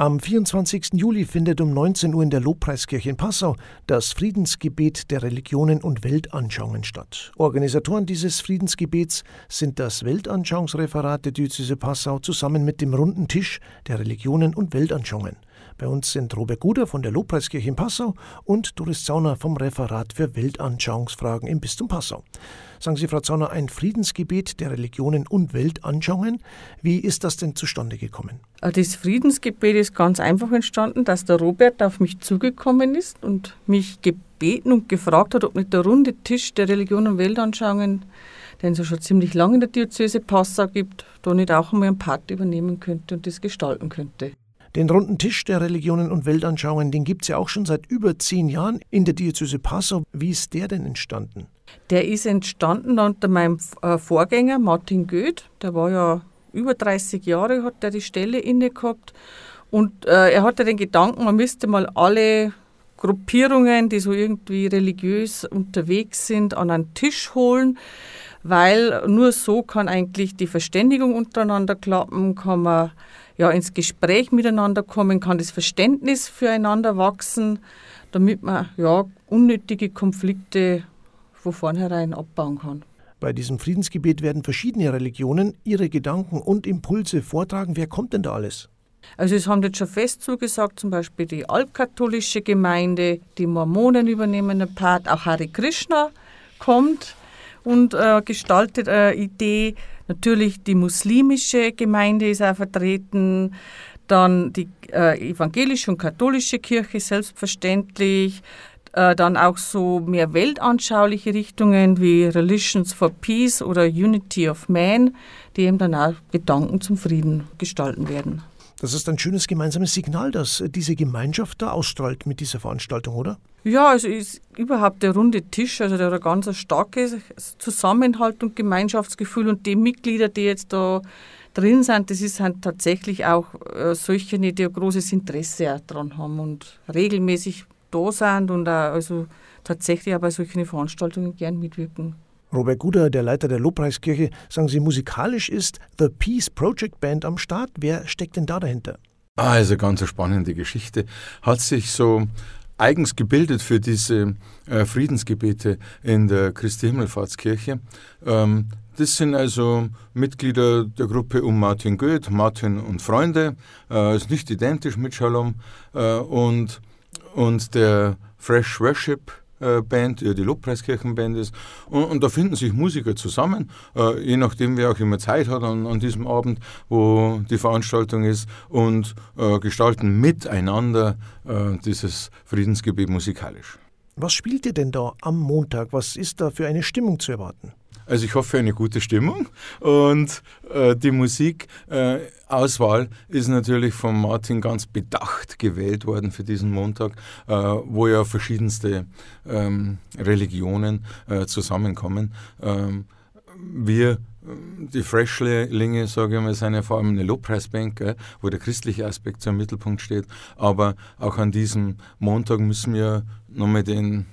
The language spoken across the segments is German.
Am 24. Juli findet um 19 Uhr in der Lobpreiskirche in Passau das Friedensgebet der Religionen und Weltanschauungen statt. Organisatoren dieses Friedensgebets sind das Weltanschauungsreferat der Diözese Passau zusammen mit dem Runden Tisch der Religionen und Weltanschauungen. Bei uns sind Robert Guder von der Lobpreiskirche in Passau und Doris Zauner vom Referat für Weltanschauungsfragen im Bistum Passau. Sagen Sie, Frau Zauner, ein Friedensgebet der Religionen und Weltanschauungen. Wie ist das denn zustande gekommen? Äh, das Friedensgebet ist ganz einfach entstanden, dass der Robert auf mich zugekommen ist und mich gebeten und gefragt hat, ob nicht der runde Tisch der Religionen und Weltanschauungen, den es ja schon ziemlich lange in der Diözese Passau gibt, da nicht auch einmal einen Part übernehmen könnte und das gestalten könnte. Den runden Tisch der Religionen und Weltanschauungen, den gibt es ja auch schon seit über zehn Jahren in der Diözese Passau. Wie ist der denn entstanden? Der ist entstanden unter meinem äh, Vorgänger Martin Goeth. Der war ja über 30 Jahre, hat er die Stelle inne gehabt. Und äh, er hatte den Gedanken, man müsste mal alle Gruppierungen, die so irgendwie religiös unterwegs sind, an einen Tisch holen, weil nur so kann eigentlich die Verständigung untereinander klappen, kann man ja, ins Gespräch miteinander kommen, kann das Verständnis füreinander wachsen, damit man ja, unnötige Konflikte von vornherein abbauen kann. Bei diesem Friedensgebet werden verschiedene Religionen ihre Gedanken und Impulse vortragen. Wer kommt denn da alles? Also es haben jetzt schon fest zugesagt, zum Beispiel die altkatholische Gemeinde, die Mormonen übernehmen einen Part, auch Hare Krishna kommt und äh, gestaltet eine Idee. Natürlich die muslimische Gemeinde ist auch vertreten, dann die äh, evangelische und katholische Kirche selbstverständlich, äh, dann auch so mehr weltanschauliche Richtungen wie Religions for Peace oder Unity of Man, die eben dann auch Gedanken zum Frieden gestalten werden. Das ist ein schönes gemeinsames Signal, das diese Gemeinschaft da ausstrahlt mit dieser Veranstaltung, oder? Ja, also ist überhaupt der runde Tisch, also der hat ganz starkes Zusammenhalt und Gemeinschaftsgefühl und die Mitglieder, die jetzt da drin sind, das ist halt tatsächlich auch äh, solche, die ein großes Interesse daran haben und regelmäßig da sind und auch also tatsächlich auch bei solchen Veranstaltungen gern mitwirken. Robert Guder, der Leiter der Lobpreiskirche, sagen Sie, musikalisch ist The Peace Project Band am Start. Wer steckt denn da dahinter? Ah, ist eine ganz spannende Geschichte. Hat sich so eigens gebildet für diese äh, Friedensgebete in der Christi Himmelfahrtskirche. Ähm, das sind also Mitglieder der Gruppe um Martin Goeth, Martin und Freunde, äh, ist nicht identisch mit Shalom äh, und, und der Fresh Worship Band, die Lobpreiskirchenband ist. Und, und, da finden sich Musiker zusammen, äh, je nachdem, wer auch immer Zeit hat an, an, diesem Abend, wo die Veranstaltung ist, und äh, gestalten miteinander äh, dieses Friedensgebet musikalisch. Was spielt ihr denn da am Montag? Was ist da für eine Stimmung zu erwarten? Also ich hoffe eine gute Stimmung und äh, die Musikauswahl äh, ist natürlich von Martin ganz bedacht gewählt worden für diesen Montag, äh, wo ja verschiedenste ähm, Religionen äh, zusammenkommen. Ähm, wir die Freshlinge, sage ich mal, sind ja vor allem eine Lobpreisbank, wo der christliche Aspekt im Mittelpunkt steht. Aber auch an diesem Montag müssen wir nochmal den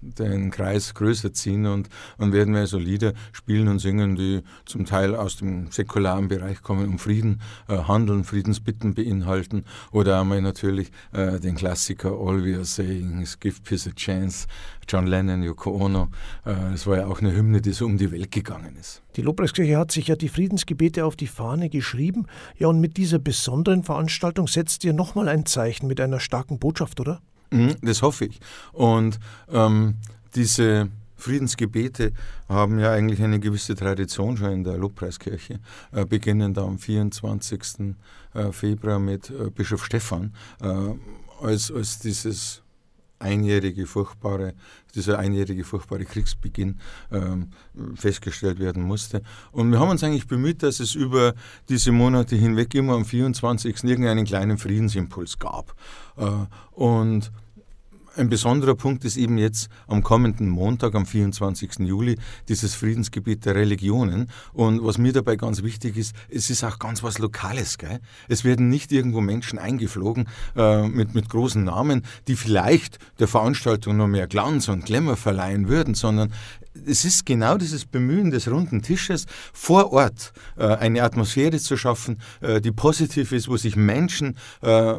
den Kreis größer ziehen und, und werden wir so Lieder spielen und singen, die zum Teil aus dem säkularen Bereich kommen, um Frieden äh, handeln, Friedensbitten beinhalten oder einmal natürlich äh, den Klassiker All We Are Saying is Give Peace a Chance, John Lennon, Yoko Ono. Äh, das war ja auch eine Hymne, die so um die Welt gegangen ist. Die Lobpreiskirche hat sich ja die Friedensgebete auf die Fahne geschrieben. Ja, und mit dieser besonderen Veranstaltung setzt ihr nochmal ein Zeichen mit einer starken Botschaft, oder? Mhm, das hoffe ich. Und ähm, diese Friedensgebete haben ja eigentlich eine gewisse Tradition schon in der Lobpreiskirche, äh, beginnend am 24. Äh, Februar mit äh, Bischof Stephan, äh, als, als dieses einjährige furchtbare, dieser einjährige furchtbare Kriegsbeginn ähm, festgestellt werden musste. Und wir haben uns eigentlich bemüht, dass es über diese Monate hinweg immer am 24. irgendeinen kleinen Friedensimpuls gab. Äh, und ein besonderer Punkt ist eben jetzt am kommenden Montag, am 24. Juli, dieses Friedensgebiet der Religionen. Und was mir dabei ganz wichtig ist, es ist auch ganz was Lokales. Gell? Es werden nicht irgendwo Menschen eingeflogen äh, mit, mit großen Namen, die vielleicht der Veranstaltung noch mehr Glanz und Glamour verleihen würden, sondern es ist genau dieses Bemühen des runden Tisches, vor Ort äh, eine Atmosphäre zu schaffen, äh, die positiv ist, wo sich Menschen äh,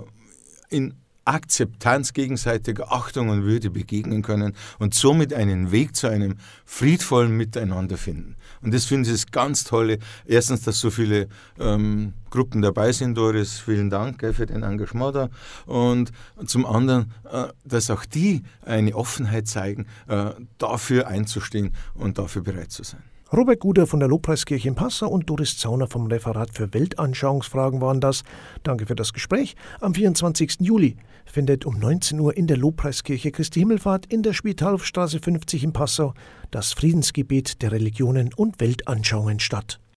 in Akzeptanz, gegenseitiger Achtung und Würde begegnen können und somit einen Weg zu einem friedvollen Miteinander finden. Und das finde ich das ganz tolle. Erstens, dass so viele ähm, Gruppen dabei sind, Doris. Vielen Dank gell, für den Engagement da. Und zum anderen, äh, dass auch die eine Offenheit zeigen, äh, dafür einzustehen und dafür bereit zu sein. Robert Guder von der Lobpreiskirche in Passau und Doris Zauner vom Referat für Weltanschauungsfragen waren das. Danke für das Gespräch. Am 24. Juli findet um 19 Uhr in der Lobpreiskirche Christi Himmelfahrt in der Spitalhofstraße 50 in Passau das Friedensgebet der Religionen und Weltanschauungen statt.